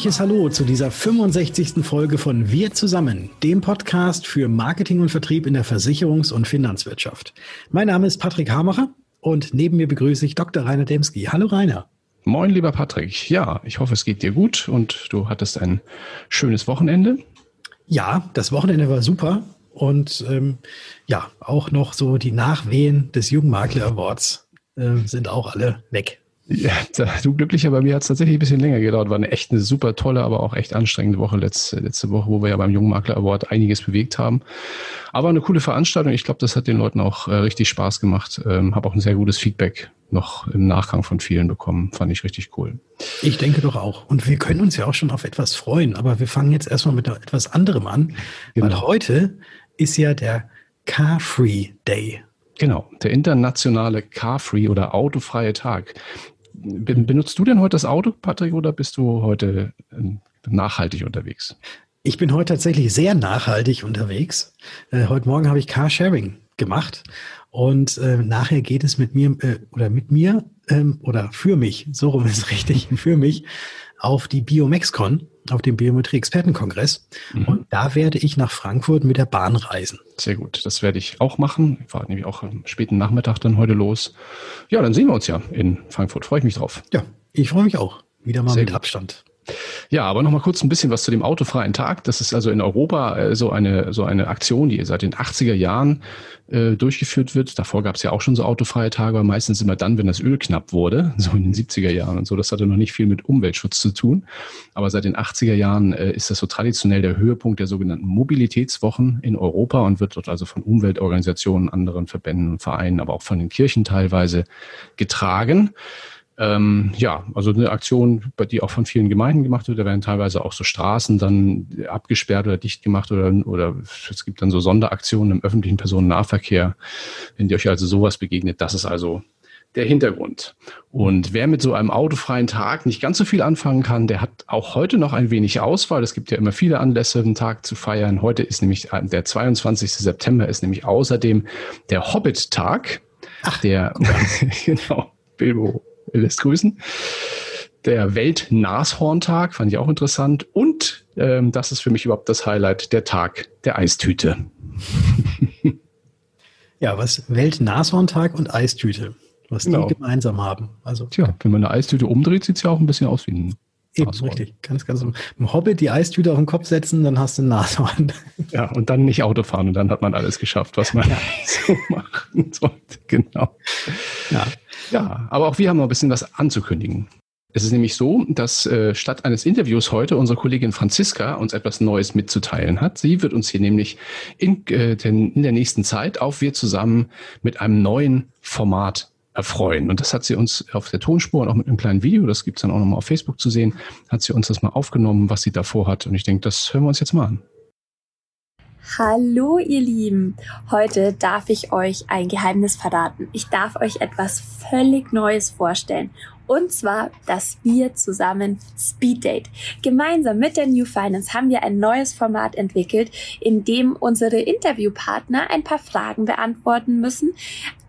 Fröhliches Hallo zu dieser 65. Folge von Wir zusammen, dem Podcast für Marketing und Vertrieb in der Versicherungs- und Finanzwirtschaft. Mein Name ist Patrick Hamacher und neben mir begrüße ich Dr. Rainer Demski. Hallo Rainer. Moin, lieber Patrick. Ja, ich hoffe, es geht dir gut und du hattest ein schönes Wochenende. Ja, das Wochenende war super und ähm, ja, auch noch so die Nachwehen des Jugendmakler Awards äh, sind auch alle weg. Ja, du glücklicher, bei mir hat es tatsächlich ein bisschen länger gedauert. War eine echt eine super tolle, aber auch echt anstrengende Woche letzte, letzte Woche, wo wir ja beim Jungmakler Award einiges bewegt haben. Aber eine coole Veranstaltung. Ich glaube, das hat den Leuten auch äh, richtig Spaß gemacht. Ähm, Habe auch ein sehr gutes Feedback noch im Nachgang von vielen bekommen. Fand ich richtig cool. Ich denke doch auch. Und wir können uns ja auch schon auf etwas freuen. Aber wir fangen jetzt erstmal mit etwas anderem an. Genau. Weil heute ist ja der Car-Free Day. Genau, der internationale Car-Free oder autofreie Tag. Benutzt du denn heute das Auto, Patrick, oder bist du heute ähm, nachhaltig unterwegs? Ich bin heute tatsächlich sehr nachhaltig unterwegs. Äh, heute Morgen habe ich Carsharing gemacht und äh, nachher geht es mit mir äh, oder mit mir ähm, oder für mich, so rum ist richtig, für mich auf die BioMexCon, auf dem Biometrie-Expertenkongress. Mhm. Und da werde ich nach Frankfurt mit der Bahn reisen. Sehr gut, das werde ich auch machen. Ich fahre nämlich auch am späten Nachmittag dann heute los. Ja, dann sehen wir uns ja in Frankfurt. Freue ich mich drauf. Ja, ich freue mich auch. Wieder mal Sehr mit gut. Abstand. Ja, aber noch mal kurz ein bisschen was zu dem autofreien Tag. Das ist also in Europa äh, so eine so eine Aktion, die seit den 80er Jahren äh, durchgeführt wird. Davor gab es ja auch schon so autofreie Tage, aber meistens immer dann, wenn das Öl knapp wurde, so in den 70er Jahren und so. Das hatte noch nicht viel mit Umweltschutz zu tun. Aber seit den 80er Jahren äh, ist das so traditionell der Höhepunkt der sogenannten Mobilitätswochen in Europa und wird dort also von Umweltorganisationen, anderen Verbänden und Vereinen, aber auch von den Kirchen teilweise getragen. Ähm, ja, also eine Aktion, die auch von vielen Gemeinden gemacht wird. Da werden teilweise auch so Straßen dann abgesperrt oder dicht gemacht oder, oder es gibt dann so Sonderaktionen im öffentlichen Personennahverkehr. Wenn ihr euch also sowas begegnet, das ist also der Hintergrund. Und wer mit so einem autofreien Tag nicht ganz so viel anfangen kann, der hat auch heute noch ein wenig Auswahl. Es gibt ja immer viele Anlässe, einen Tag zu feiern. Heute ist nämlich der 22. September ist nämlich außerdem der Hobbit-Tag. Ach, der, genau, Bilbo lässt grüßen. Der Welt-Nashorntag fand ich auch interessant. Und ähm, das ist für mich überhaupt das Highlight, der Tag der Eistüte. ja, was Welt-Nashorntag und Eistüte, was genau. die gemeinsam haben. Also, Tja, wenn man eine Eistüte umdreht, sieht es ja auch ein bisschen aus wie ein Eben, richtig. Ganz, ganz. Im Hobbit die Eistüte auf den Kopf setzen, dann hast du ein Nashorn. Ja, und dann nicht Auto fahren und dann hat man alles geschafft, was man ja. so machen sollte. Genau. Ja. Ja, aber auch wir haben noch ein bisschen was anzukündigen. Es ist nämlich so, dass äh, statt eines Interviews heute unsere Kollegin Franziska uns etwas Neues mitzuteilen hat. Sie wird uns hier nämlich in, äh, den, in der nächsten Zeit auf wir zusammen mit einem neuen Format erfreuen. Und das hat sie uns auf der Tonspur und auch mit einem kleinen Video, das gibt's dann auch nochmal auf Facebook zu sehen, hat sie uns das mal aufgenommen, was sie davor hat. Und ich denke, das hören wir uns jetzt mal an. Hallo ihr Lieben, heute darf ich euch ein Geheimnis verraten. Ich darf euch etwas völlig Neues vorstellen und zwar das Wir zusammen Speed Date. Gemeinsam mit der New Finance haben wir ein neues Format entwickelt, in dem unsere Interviewpartner ein paar Fragen beantworten müssen,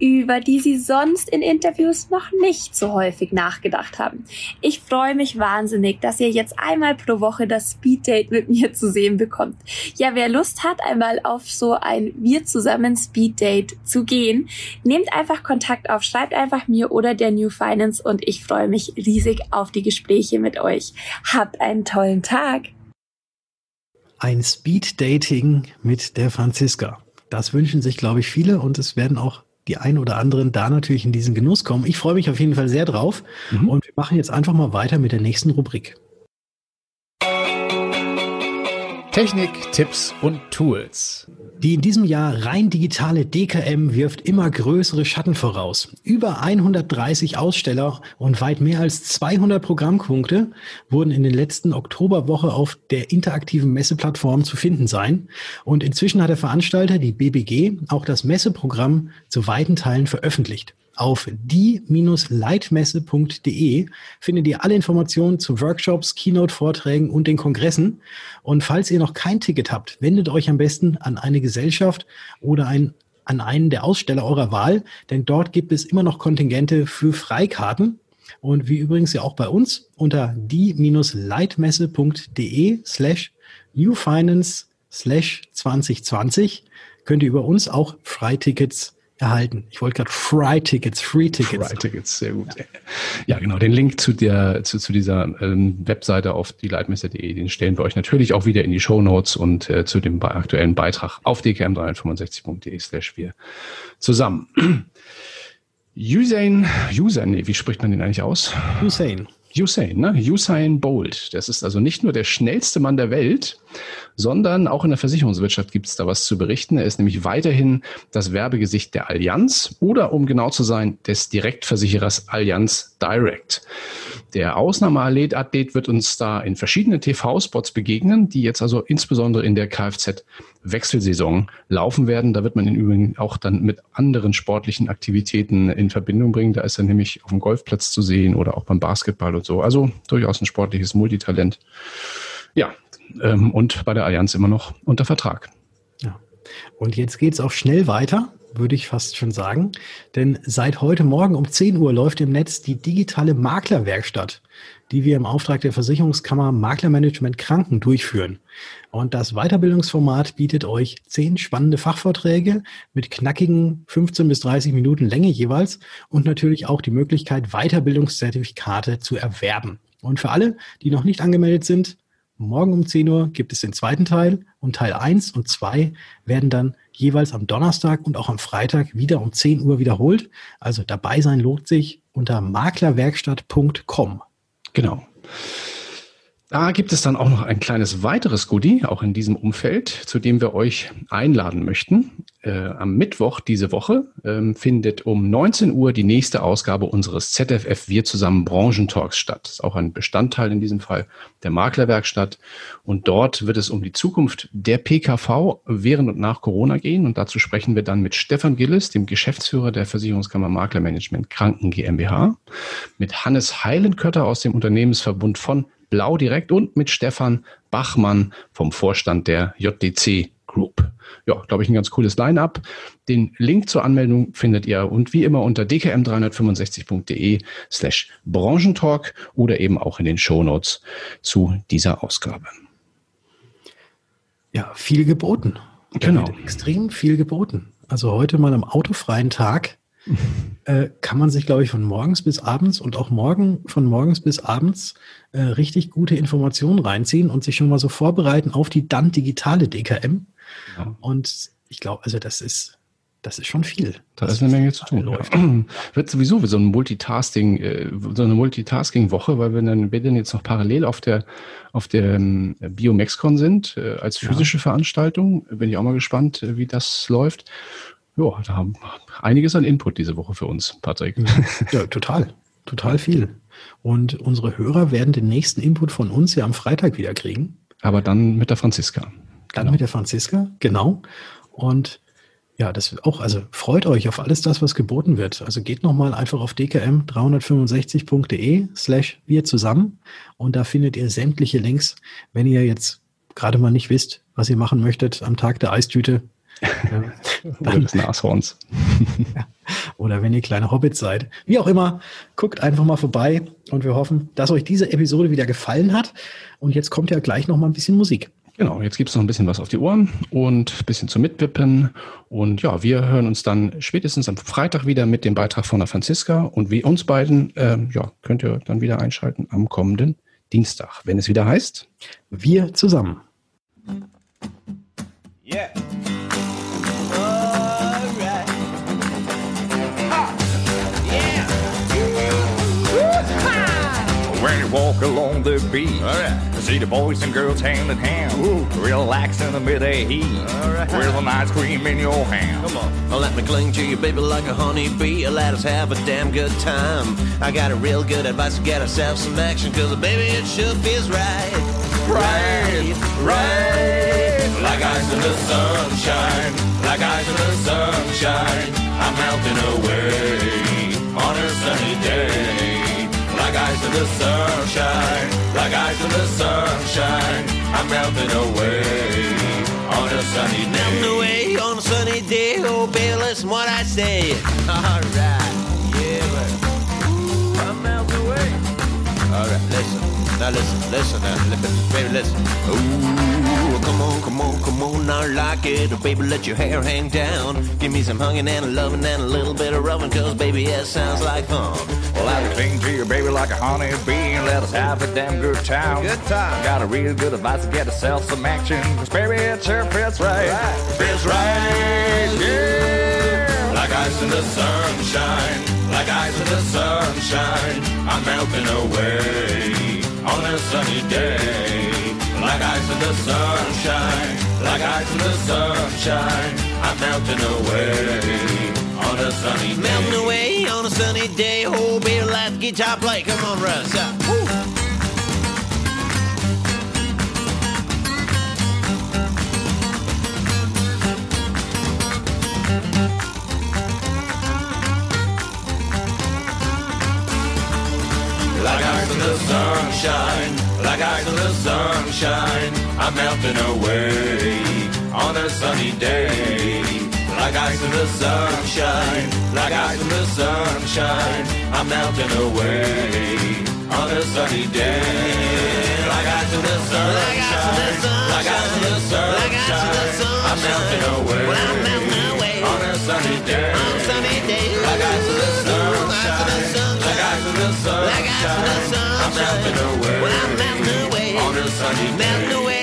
über die sie sonst in Interviews noch nicht so häufig nachgedacht haben. Ich freue mich wahnsinnig, dass ihr jetzt einmal pro Woche das Speed Date mit mir zu sehen bekommt. Ja, wer Lust hat, einmal auf so ein Wir zusammen Speed Date zu gehen, nehmt einfach Kontakt auf, schreibt einfach mir oder der New Finance und ich freue mich riesig auf die Gespräche mit euch. Habt einen tollen Tag. Ein Speed Dating mit der Franziska. Das wünschen sich, glaube ich, viele und es werden auch die ein oder anderen da natürlich in diesen Genuss kommen. Ich freue mich auf jeden Fall sehr drauf mhm. und wir machen jetzt einfach mal weiter mit der nächsten Rubrik. Technik, Tipps und Tools. Die in diesem Jahr rein digitale DKM wirft immer größere Schatten voraus. Über 130 Aussteller und weit mehr als 200 Programmpunkte wurden in den letzten Oktoberwoche auf der interaktiven Messeplattform zu finden sein. Und inzwischen hat der Veranstalter, die BBG, auch das Messeprogramm zu weiten Teilen veröffentlicht. Auf die-leitmesse.de findet ihr alle Informationen zu Workshops, Keynote-Vorträgen und den Kongressen. Und falls ihr noch kein Ticket habt, wendet euch am besten an eine Gesellschaft oder ein, an einen der Aussteller eurer Wahl, denn dort gibt es immer noch Kontingente für Freikarten. Und wie übrigens ja auch bei uns unter die-leitmesse.de slash newfinance slash 2020 könnt ihr über uns auch Freitickets erhalten. Ich wollte gerade Fry-Tickets, Free-Tickets. Fry-Tickets, sehr gut. Ja, genau. Den Link zu der, zu, zu dieser ähm, Webseite auf die Leitmesser.de, den stellen wir euch natürlich auch wieder in die Show Notes und äh, zu dem aktuellen Beitrag auf dkm365.de slash wir zusammen. Usain, Usain, nee, wie spricht man den eigentlich aus? Hussein. Usain, ne? Usain Bolt. Das ist also nicht nur der schnellste Mann der Welt, sondern auch in der Versicherungswirtschaft gibt es da was zu berichten. Er ist nämlich weiterhin das Werbegesicht der Allianz oder um genau zu sein, des Direktversicherers Allianz Direct. Der Ausnahmeathlet wird uns da in verschiedenen TV-Spots begegnen, die jetzt also insbesondere in der Kfz-Wechselsaison laufen werden. Da wird man ihn übrigens auch dann mit anderen sportlichen Aktivitäten in Verbindung bringen. Da ist er nämlich auf dem Golfplatz zu sehen oder auch beim Basketball und so. Also durchaus ein sportliches Multitalent. Ja, ähm, und bei der Allianz immer noch unter Vertrag. Ja. Und jetzt geht's auch schnell weiter würde ich fast schon sagen. Denn seit heute Morgen um 10 Uhr läuft im Netz die digitale Maklerwerkstatt, die wir im Auftrag der Versicherungskammer Maklermanagement Kranken durchführen. Und das Weiterbildungsformat bietet euch zehn spannende Fachvorträge mit knackigen 15 bis 30 Minuten Länge jeweils und natürlich auch die Möglichkeit, Weiterbildungszertifikate zu erwerben. Und für alle, die noch nicht angemeldet sind, morgen um 10 Uhr gibt es den zweiten Teil und Teil 1 und 2 werden dann jeweils am Donnerstag und auch am Freitag wieder um 10 Uhr wiederholt. Also dabei sein lohnt sich unter maklerwerkstatt.com. Genau. Da gibt es dann auch noch ein kleines weiteres Goodie, auch in diesem Umfeld, zu dem wir euch einladen möchten. Äh, am Mittwoch diese Woche ähm, findet um 19 Uhr die nächste Ausgabe unseres ZFF Wir zusammen Branchentalks statt. Das ist auch ein Bestandteil in diesem Fall der Maklerwerkstatt. Und dort wird es um die Zukunft der PKV während und nach Corona gehen. Und dazu sprechen wir dann mit Stefan Gillis, dem Geschäftsführer der Versicherungskammer Maklermanagement Kranken GmbH, mit Hannes Heilenkötter aus dem Unternehmensverbund von Blau direkt und mit Stefan Bachmann vom Vorstand der JDC Group. Ja, glaube ich, ein ganz cooles Line-up. Den Link zur Anmeldung findet ihr und wie immer unter dkm365.de slash Branchentalk oder eben auch in den Shownotes zu dieser Ausgabe. Ja, viel geboten. Genau. Extrem viel geboten. Also heute mal am autofreien Tag äh, kann man sich, glaube ich, von morgens bis abends und auch morgen von morgens bis abends äh, richtig gute Informationen reinziehen und sich schon mal so vorbereiten auf die dann digitale DKM. Ja. Und ich glaube, also das ist, das ist schon viel. Da ist eine Menge zu tun. Ja. Wird sowieso so ein Multitasking, äh, so eine Multitasking-Woche, weil wir dann, wir dann jetzt noch parallel auf der, auf der ähm, Biomexcon sind, äh, als physische ja. Veranstaltung. Bin ich auch mal gespannt, wie das läuft. Ja, da haben einiges an Input diese Woche für uns, Patrick. Ja, total. Total viel. Und unsere Hörer werden den nächsten Input von uns ja am Freitag wieder kriegen. Aber dann mit der Franziska. Dann genau. mit der Franziska, genau. Und ja, das auch, also freut euch auf alles das, was geboten wird. Also geht nochmal einfach auf dkm365.de slash wir zusammen und da findet ihr sämtliche Links. Wenn ihr jetzt gerade mal nicht wisst, was ihr machen möchtet am Tag der Eistüte, Oder des Nashorns. Oder wenn ihr kleine Hobbits seid. Wie auch immer, guckt einfach mal vorbei und wir hoffen, dass euch diese Episode wieder gefallen hat. Und jetzt kommt ja gleich noch mal ein bisschen Musik. Genau, jetzt gibt es noch ein bisschen was auf die Ohren und ein bisschen zum Mitwippen. Und ja, wir hören uns dann spätestens am Freitag wieder mit dem Beitrag von der Franziska. Und wie uns beiden, äh, ja, könnt ihr dann wieder einschalten am kommenden Dienstag, wenn es wieder heißt. Wir zusammen. Yeah. Walk along the beach. All right. See the boys and girls hand in hand. Ooh. Relax in the midday heat. All right. With an ice cream in your hand. Come on. Let me cling to you, baby, like a honeybee. Let us have a damn good time. I got a real good advice to get ourselves some action. Cause baby, it sure feels right. Right, right. Like ice in the sunshine. Like ice in the sunshine. I'm melting away on a sunny day like ice in the sunshine, like ice in the sunshine. I'm melting away on a sunny day. Melting away on a sunny day. Oh, baby, listen what I say. All right, yeah, but ooh, I'm melting away. Now listen, listen, now, baby, listen. Ooh, come on, come on, come on, I like it. Baby, let your hair hang down. Give me some hugging and loving and a little bit of rubbing, cause baby, that sounds like fun. Well, I can sing to your baby, like a honey bee, and let us have a damn good time. Good time. Got a real good advice to get yourself some action, cause baby, it sure feels right. Feels right, yeah. Like ice in the sunshine, like ice in the sunshine, I'm melting away on a sunny day. Like ice in the sunshine, like ice in the sunshine, I'm melting away on a sunny day. Melting away on a sunny day. Oh, baby, let the guitar play. Come on, Russ. Woo. Ice in the sunshine, like ice in the sunshine, I'm melting away on a sunny day. Like ice in the sunshine, like ice in the sunshine, I'm melting away on a sunny day. Like ice in the sunshine, like ice in the sunshine, I'm melting away Well, I'm melting away on a sunny day. on a sunny day. Like ice in the Ooh, ice in the sunshine, like ice in the Like ice in the sunshine, I'm melting away Well, I'm melting away on a sunny Melting day.